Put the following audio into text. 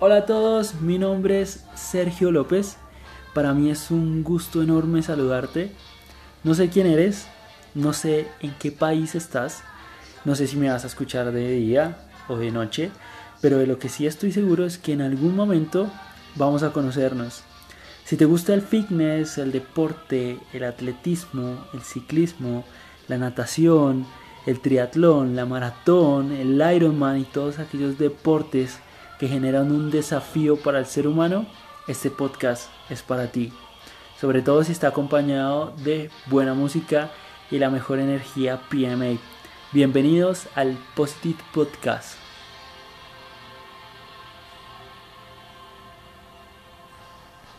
Hola a todos, mi nombre es Sergio López. Para mí es un gusto enorme saludarte. No sé quién eres, no sé en qué país estás, no sé si me vas a escuchar de día o de noche, pero de lo que sí estoy seguro es que en algún momento vamos a conocernos. Si te gusta el fitness, el deporte, el atletismo, el ciclismo, la natación, el triatlón, la maratón, el Ironman y todos aquellos deportes que generan un desafío para el ser humano, este podcast es para ti. Sobre todo si está acompañado de buena música y la mejor energía PMA. Bienvenidos al Post-it Podcast.